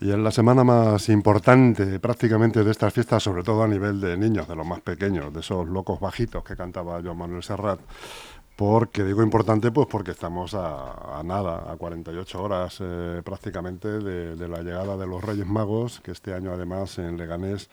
Y en la semana más importante prácticamente de estas fiestas, sobre todo a nivel de niños, de los más pequeños, de esos locos bajitos que cantaba Joan Manuel Serrat, porque digo importante, pues porque estamos a, nada, a 48 horas eh, prácticamente de la llegada de los Reyes Magos, que este año además en Leganés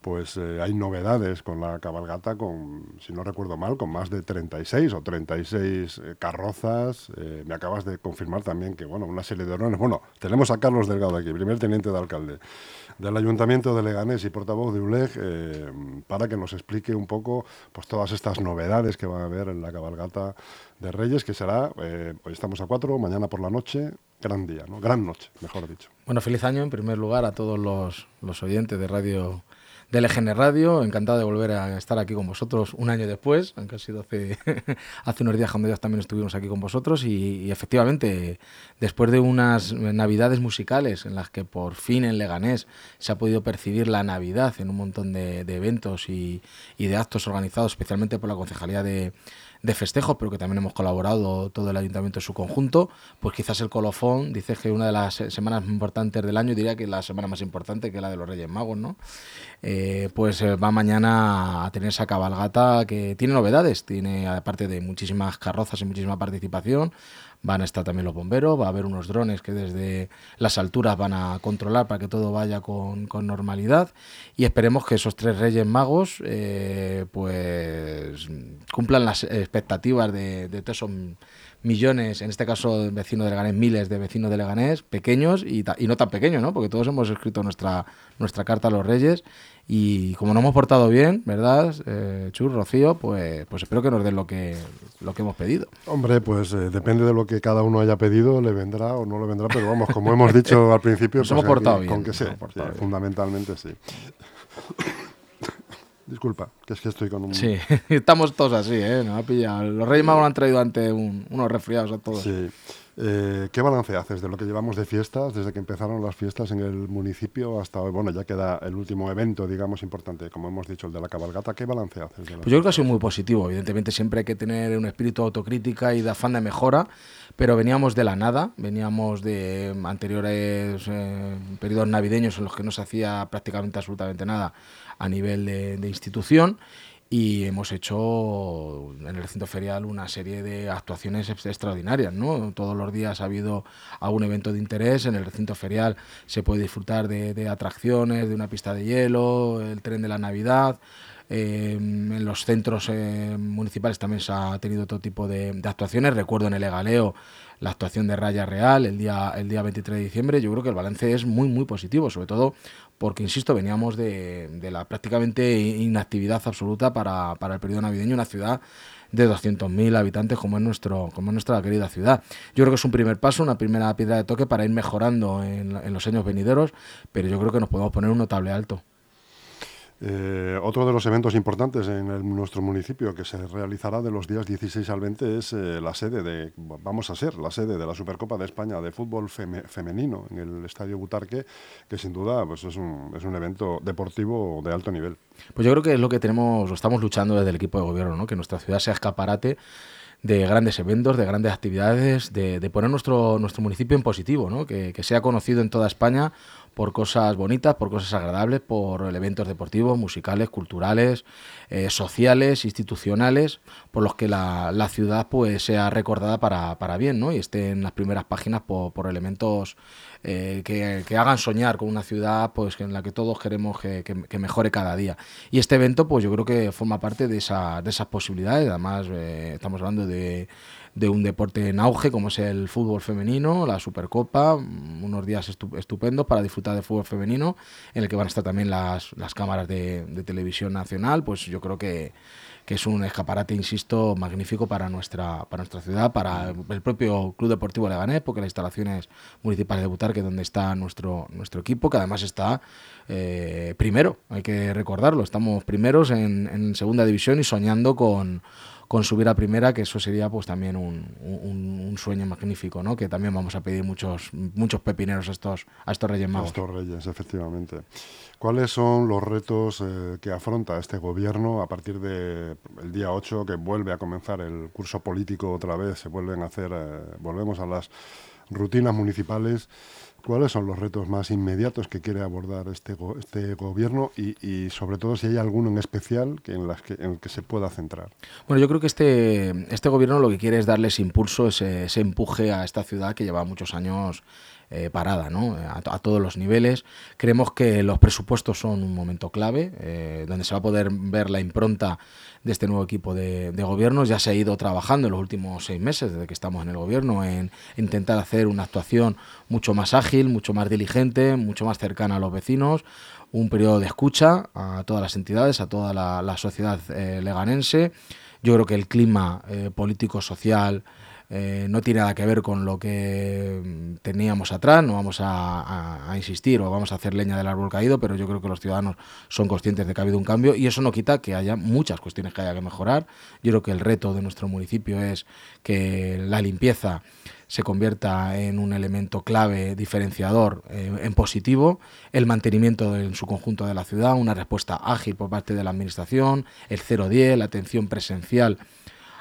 pues eh, hay novedades con la cabalgata, con, si no recuerdo mal, con más de 36 o 36 eh, carrozas. Eh, me acabas de confirmar también que, bueno, una serie de honores. Bueno, tenemos a Carlos Delgado aquí, primer teniente de alcalde del Ayuntamiento de Leganés y portavoz de ULEG, eh, para que nos explique un poco pues todas estas novedades que van a haber en la cabalgata de Reyes, que será, hoy estamos a cuatro, mañana por la noche, gran día, ¿no? Gran noche, mejor dicho. Bueno, feliz año en primer lugar a todos los, los oyentes de Radio de LGN Radio. Encantado de volver a estar aquí con vosotros un año después, aunque ha sido hace, hace unos días cuando ya también estuvimos aquí con vosotros. Y, efectivamente, después de unas navidades musicales en las que por fin en Leganés se ha podido percibir la Navidad en un montón de, eventos y de actos organizados, especialmente por la Concejalía de de festejos, pero que también hemos colaborado todo el ayuntamiento en su conjunto, pues quizás el colofón, dice que una de las semanas más importantes del año, diría que la semana más importante, que la de los Reyes Magos, ¿no? Eh, pues eh, va mañana a tener esa cabalgata que tiene novedades, tiene aparte de muchísimas carrozas y muchísima participación, van a estar también los bomberos, va a haber unos drones que desde las alturas van a controlar para que todo vaya con, con normalidad. Y esperemos que esos tres Reyes Magos eh, pues cumplan las expectativas de, de millones, en este caso vecinos de Leganés, miles de vecinos de Leganés, pequeños y, y, no tan pequeños, ¿no? Porque todos hemos escrito nuestra, nuestra carta a los Reyes y como nos hemos portado bien, ¿verdad? Eh, Chur, Rocío, pues, pues espero que nos den lo que, lo que hemos pedido. Hombre, pues eh, depende de lo que cada uno haya pedido, le vendrá o no le vendrá, pero vamos, como hemos dicho al principio, nos pues hemos portado aquí, bien. Con que sea, sí, bien. fundamentalmente sí. Disculpa, que es que estoy con un... Sí, estamos todos así, ¿eh? Nos ha pillado. Los Reyes Magos han traído ante un, unos resfriados a todos. Sí. Eh, ¿Qué balance haces de lo que llevamos de fiestas, desde que empezaron las fiestas en el municipio hasta hoy? Bueno, ya queda el último evento, digamos, importante, como hemos dicho, el de la cabalgata. ¿Qué balance haces? De pues yo creo que ha sido muy positivo. Evidentemente siempre hay que tener un espíritu de autocrítica y de afán de mejora, pero veníamos de la nada, veníamos de anteriores eh, periodos navideños en los que no se hacía prácticamente absolutamente nada a nivel de, de institución y hemos hecho en el recinto ferial una serie de actuaciones extraordinarias, ¿no? Todos los días ha habido algún evento de interés, en el recinto ferial se puede disfrutar de, atracciones, de una pista de hielo, el tren de la Navidad, eh, en los centros eh, municipales también se ha tenido todo tipo de, de, actuaciones. Recuerdo en el Egaleo la actuación de Raya Real el día, el día 23 de diciembre. Yo creo que el balance es muy, muy positivo, sobre todo porque, insisto, veníamos de, de la prácticamente inactividad absoluta para, para el periodo navideño, una ciudad de 200.000 habitantes como es, nuestro, como es nuestra querida ciudad. Yo creo que es un primer paso, una primera piedra de toque para ir mejorando en, en los años venideros, pero yo creo que nos podemos poner un notable alto. Eh, otro de los eventos importantes en nuestro municipio que se realizará de los días 16 al 20 es eh, la sede de, vamos a ser la sede de la Supercopa de España de fútbol feme, femenino en el Estadio Butarque, que sin duda pues es un, es un evento deportivo de alto nivel. Pues yo creo que es lo que tenemos, lo estamos luchando desde el equipo de gobierno, ¿no? que nuestra ciudad sea escaparate de grandes eventos, de grandes actividades, de, poner nuestro, nuestro municipio en positivo, ¿no? que sea conocido en toda España por cosas bonitas, por cosas agradables, por eventos deportivos, musicales, culturales, eh, sociales, institucionales, por los que la, la ciudad pues sea recordada para, para, bien, ¿no? Y esté en las primeras páginas por, por elementos eh, que, que, hagan soñar con una ciudad pues en la que todos queremos que, mejore cada día. Y este evento, pues yo creo que forma parte de, esa, de esas posibilidades. Además, eh, estamos hablando de de un deporte en auge como es el fútbol femenino, la Supercopa, unos días estupendos para disfrutar de fútbol femenino, en el que van a estar también las, las cámaras de, de, televisión nacional, pues yo creo que, que, es un escaparate, insisto, magnífico para nuestra, para nuestra ciudad, para el propio Club Deportivo Leganés, porque las instalaciones municipales de Butarque, donde está nuestro, nuestro equipo, que además está eh, primero, hay que recordarlo, estamos primeros en segunda división y soñando con con subir a primera, que eso sería pues también un, un, sueño magnífico, ¿no? Que también vamos a pedir muchos, muchos pepineros a estos, a estos Reyes Magos. A estos Reyes, efectivamente. ¿Cuáles son los retos eh, que afronta este gobierno a partir del día 8, que vuelve a comenzar el curso político otra vez? Se vuelven a hacer, eh, volvemos a las rutinas municipales. ¿Cuáles son los retos más inmediatos que quiere abordar este, este gobierno y, sobre todo si hay alguno en especial que en, el que se pueda centrar? Bueno, yo creo que este, este gobierno lo que quiere es darles impulso, ese empuje a esta ciudad que lleva muchos años eh, parada ¿no? A, todos los niveles. Creemos que los presupuestos son un momento clave, eh, donde se va a poder ver la impronta de este nuevo equipo de, gobierno. Ya se ha ido trabajando en los últimos seis meses, desde que estamos en el gobierno, en intentar hacer una actuación mucho más ágil, mucho más diligente, mucho más cercana a los vecinos, un periodo de escucha a todas las entidades, a toda la, sociedad eh, leganense. Yo creo que el clima político, social, eh, no tiene nada que ver con lo que teníamos atrás, no vamos a, insistir o vamos a hacer leña del árbol caído, pero yo creo que los ciudadanos son conscientes de que ha habido un cambio y eso no quita que haya muchas cuestiones que haya que mejorar. Yo creo que el reto de nuestro municipio es que la limpieza se convierta en un elemento clave diferenciador eh, en positivo, el mantenimiento en su conjunto de la ciudad, una respuesta ágil por parte de la Administración, el 010, la atención presencial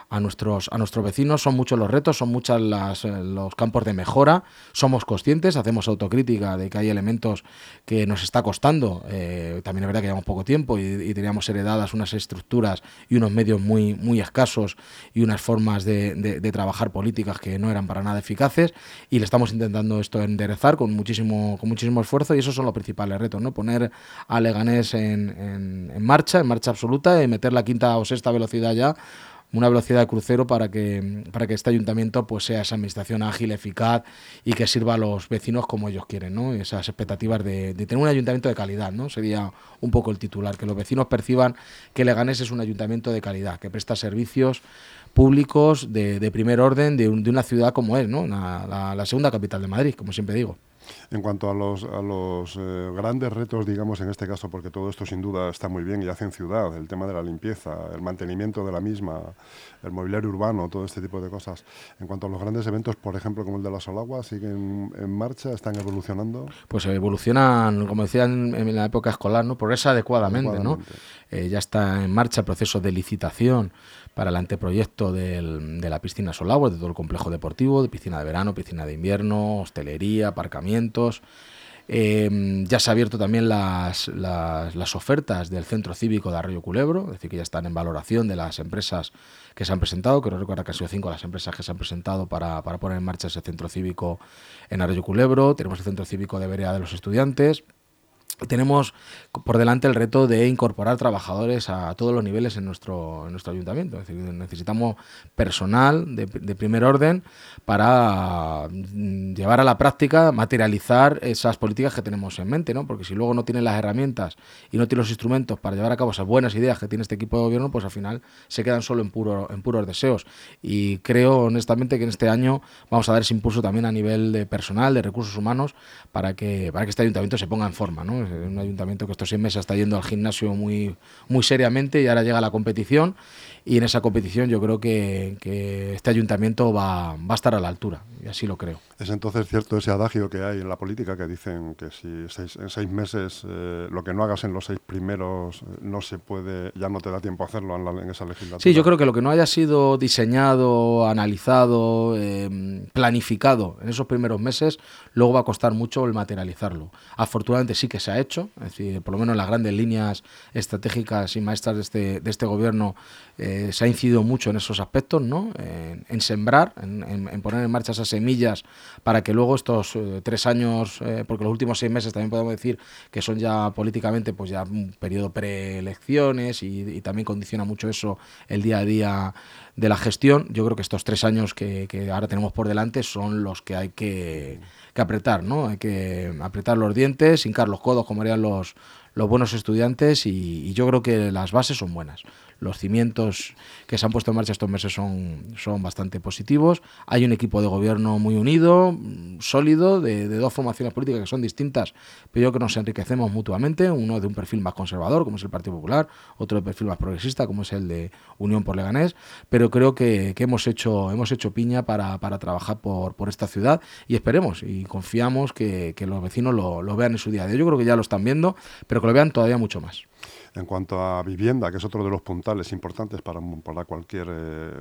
a nuestros, a nuestros vecinos. Son muchos los retos, son muchos eh, los campos de mejora. Somos conscientes, hacemos autocrítica de que hay elementos que nos está costando. Eh, también es verdad que llevamos poco tiempo y, teníamos heredadas unas estructuras y unos medios muy, muy escasos y unas formas de, de, trabajar políticas que no eran para nada eficaces. Y le estamos intentando esto enderezar con muchísimo, con muchísimo esfuerzo y esos son los principales retos, ¿no? Poner a Leganés en, en, en marcha, en marcha absoluta y meter la quinta o sexta velocidad ya una velocidad de crucero para que, para que este ayuntamiento pues, sea esa administración ágil, eficaz y que sirva a los vecinos como ellos quieren, ¿no? Esas expectativas de, tener un ayuntamiento de calidad, ¿no? Sería un poco el titular, que los vecinos perciban que Leganés es un ayuntamiento de calidad, que presta servicios públicos de, primer orden de, una ciudad como es, ¿no? la segunda capital de Madrid, como siempre digo. En cuanto a los, a los eh, grandes retos, digamos, en este caso, porque todo esto sin duda está muy bien y hace en ciudad, el tema de la limpieza, el mantenimiento de la misma, el mobiliario urbano, todo este tipo de cosas. En cuanto a los grandes eventos, por ejemplo, como el de la Solagua, ¿siguen en marcha? ¿Están evolucionando? Pues evolucionan, como decían en la época escolar, ¿no? progresa adecuadamente. ¿no? Eh, ya está en marcha el proceso de licitación para el anteproyecto del, de la piscina Solagua, de todo el complejo deportivo, de piscina de verano, piscina de invierno, hostelería, Em, ya se ha abierto también las, las, ofertas del Centro Cívico de Arroyo Culebro, es decir, que ya están en valoración de las empresas que se han presentado, que no recuerdo que han sido cinco las empresas que se han presentado para, para poner en marcha ese Centro Cívico en Arroyo Culebro. Tenemos el Centro Cívico de Berea de los Estudiantes, tenemos por delante el reto de incorporar trabajadores a todos los niveles en nuestro, nuestro ayuntamiento. Es decir, necesitamos personal de, primer orden para mm, llevar a la práctica, materializar esas políticas que tenemos en mente, ¿no? Porque si luego no tienen las herramientas y no tienen los instrumentos para llevar a cabo esas buenas ideas que tiene este equipo de gobierno, pues al final se quedan solo en, puro, en puros deseos. Y creo honestamente que en este año vamos a dar ese impulso también a nivel de personal, de recursos humanos, para que, para que este ayuntamiento se ponga en forma, ¿no? Un ayuntamiento que estos seis meses está yendo al gimnasio muy, muy seriamente y ahora llega la competición y en esa competición yo creo que, este ayuntamiento va, va, a estar a la altura y así lo creo. Es entonces cierto ese adagio que hay en la política que dicen que si en seis meses eh, lo que no hagas en los seis primeros eh, no se puede, ya no te da tiempo a hacerlo en, esa legislatura. Sí, yo creo que lo que no haya sido diseñado, analizado, em, planificado en esos primeros meses, luego va a costar mucho el materializarlo. Afortunadamente sí que se ha hecho, es decir, por lo menos en las grandes líneas estratégicas y maestras de este, de este gobierno eh, se ha incidido mucho en esos aspectos, ¿no? En, sembrar, en, poner en marcha esas semillas para que luego estos eh, tres años, eh, porque los últimos seis meses también podemos decir que son ya políticamente pues ya un periodo preelecciones y, también condiciona mucho eso el día a día de la gestión. Yo creo que estos tres años que ahora tenemos por delante son los que hay que, que apretar, ¿no? Hay que apretar los dientes, hincar los codos, como harían los, los buenos estudiantes y, yo creo que las bases son buenas. Los cimientos que se han puesto en marcha estos meses son, son bastante positivos. Hay un equipo de gobierno muy unido, sólido, de, dos formaciones políticas que son distintas, pero yo creo que nos enriquecemos mutuamente. Uno de un perfil más conservador, como es el Partido Popular, otro de perfil más progresista, como es el de Unión por Leganés. Pero creo que, hemos, hecho, hemos hecho piña para, trabajar por, por esta ciudad y esperemos y confiamos que, los vecinos lo, lo vean en su día de hoy. Yo creo que ya lo están viendo, pero que lo vean todavía mucho más. En cuanto a vivienda, que es otro de los puntales importantes para, para cualquier eh,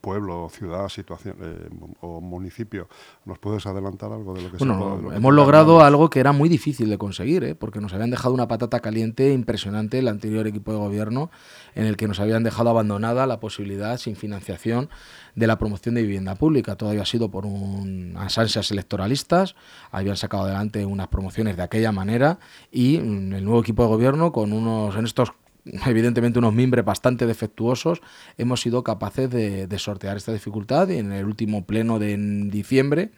pueblo, ciudad, situación eh, o municipio, ¿nos puedes adelantar algo de lo que bueno, se hemos logrado algo que era muy difícil de conseguir, ¿eh? porque nos habían dejado una patata caliente impresionante el anterior equipo de gobierno, en el que nos habían dejado abandonada la posibilidad, sin financiación, de la promoción de vivienda pública. Todo había sido por unas ansias electoralistas, habían sacado adelante unas promociones de aquella manera y mm, el nuevo equipo de gobierno con unos, en estos evidentemente unos mimbres bastante defectuosos, hemos sido capaces de, sortear esta dificultad y en el último pleno de diciembre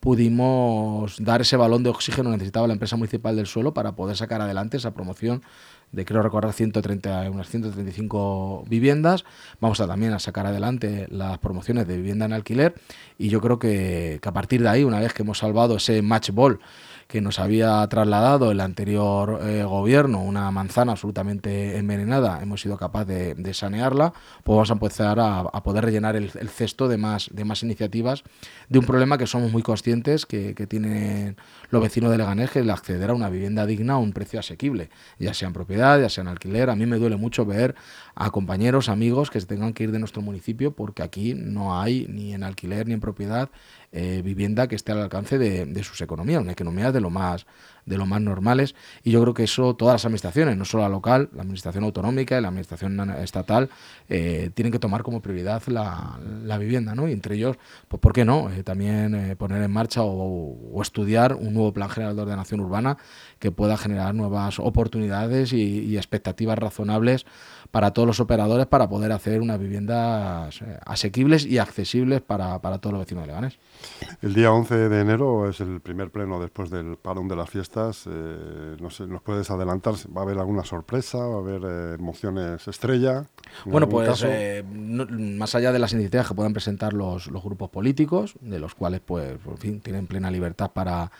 pudimos dar ese balón de oxígeno que necesitaba la empresa municipal del suelo para poder sacar adelante esa promoción de creo recordar 130, unas 135 viviendas. Vamos a también a sacar adelante las promociones de vivienda en alquiler y yo creo que, que a partir de ahí, una vez que hemos salvado ese match ball que nos había trasladado el anterior eh, gobierno, una manzana absolutamente envenenada, hemos sido capaces de, sanearla, pues vamos a empezar a, poder rellenar el, cesto de más, de más iniciativas de un problema que somos muy conscientes que, tienen los vecinos de Leganés, que el acceder a una vivienda digna a un precio asequible, ya sea en propiedad, ya sea en alquiler. A mí me duele mucho ver a compañeros, amigos que se tengan que ir de nuestro municipio porque aquí no hay ni en alquiler ni en propiedad eh, vivienda que esté al alcance de, sus economías, una economía de lo más de lo más normales y yo creo que eso todas las administraciones, no solo la local, la administración autonómica y la administración estatal eh, tienen que tomar como prioridad la, vivienda, ¿no? Y entre ellos, pues ¿por qué no? Eh, también poner en marcha o, estudiar un nuevo plan general de ordenación urbana que pueda generar nuevas oportunidades y expectativas razonables para todos los operadores para poder hacer unas viviendas eh, asequibles y accesibles para, todos los vecinos de Leganés. El día 11 de enero es el primer pleno después del parón de las Eh, no sé, ¿nos puedes adelantar? ¿Va a haber alguna sorpresa? ¿Va a haber eh, emociones estrella? Bueno, pues más allá de las iniciativas que puedan presentar los, los grupos políticos, de los cuales, pues, por fin, tienen plena libertad para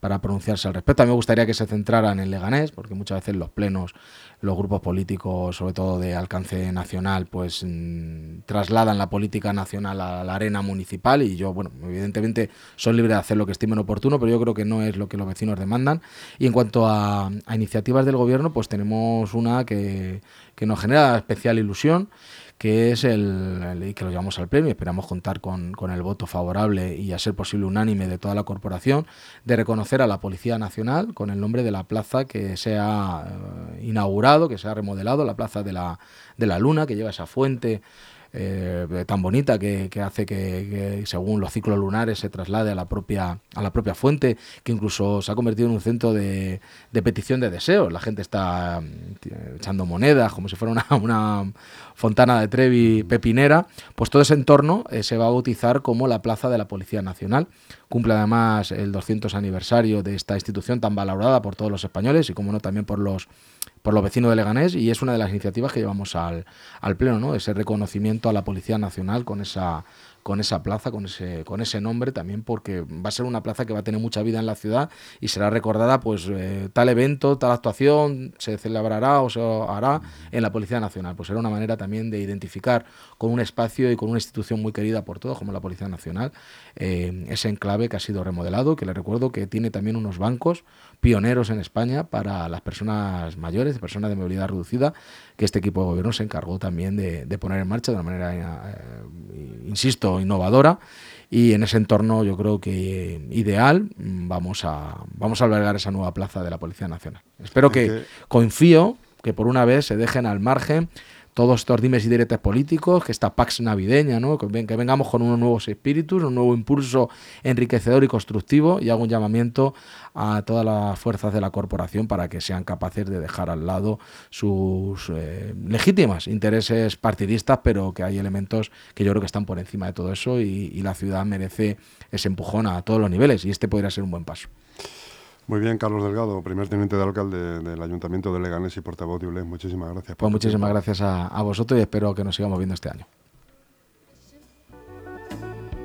para pronunciarse al respecto. A mí me gustaría que se centraran en Leganés, porque muchas veces los plenos, los grupos políticos, sobre todo de alcance nacional, pues mm, trasladan la política nacional a la arena municipal y yo, bueno, evidentemente son libres de hacer lo que estimen oportuno, pero yo creo que no es lo que los vecinos demandan. Y en cuanto a, a iniciativas del gobierno, pues tenemos una que, que nos genera especial ilusión que es el, que lo llevamos al premio. Esperamos contar con, con, el voto favorable y a ser posible unánime de toda la corporación de reconocer a la Policía Nacional con el nombre de la plaza que se ha eh, inaugurado, que se ha remodelado, la Plaza de la, de la Luna, que lleva esa fuente eh, tan bonita que, hace que, según los ciclos lunares se traslade a la propia a la propia fuente que incluso se ha convertido en un centro de, petición de deseos la gente está mm, echando monedas como si fuera una, una fontana de Trevi pepinera. Pues todo ese entorno eh, se va a bautizar como la plaza de la Policía Nacional. Cumple además el 200 aniversario de esta institución tan valorada por todos los españoles y como no también por los por los vecinos de Leganés y es una de las iniciativas que llevamos al, al Pleno, ¿no? ese reconocimiento a la Policía Nacional con esa con esa plaza, con ese, con ese nombre también, porque va a ser una plaza que va a tener mucha vida en la ciudad y será recordada, pues, eh, tal evento, tal actuación se celebrará o se hará en la Policía Nacional. Pues será una manera también de identificar con un espacio y con una institución muy querida por todos, como la Policía Nacional, eh, ese enclave que ha sido remodelado, que le recuerdo que tiene también unos bancos pioneros en España para las personas mayores, personas de movilidad reducida, que este equipo de gobierno se encargó también de, poner en marcha de una manera, eh, insisto, innovadora. Y en ese entorno yo creo que ideal vamos a, vamos a albergar esa nueva plaza de la Policía Nacional. Espero que, confío que por una vez se dejen al margen todos estos dimes y diretes políticos, que esta Pax navideña, ¿no? que, vengamos con unos nuevos espíritus, un nuevo impulso enriquecedor y constructivo y hago un llamamiento a todas las fuerzas de la corporación para que sean capaces de dejar al lado sus eh, legítimas intereses partidistas, pero que hay elementos que yo creo que están por encima de todo eso y, y la ciudad merece ese empujón a todos los niveles y este podría ser un buen paso. Muy bien, Carlos Delgado, primer teniente de alcalde del Ayuntamiento de Leganés y portavoz de ULES. Muchísimas gracias. Pues muchísimas gracias a, a vosotros y espero que nos sigamos viendo este año.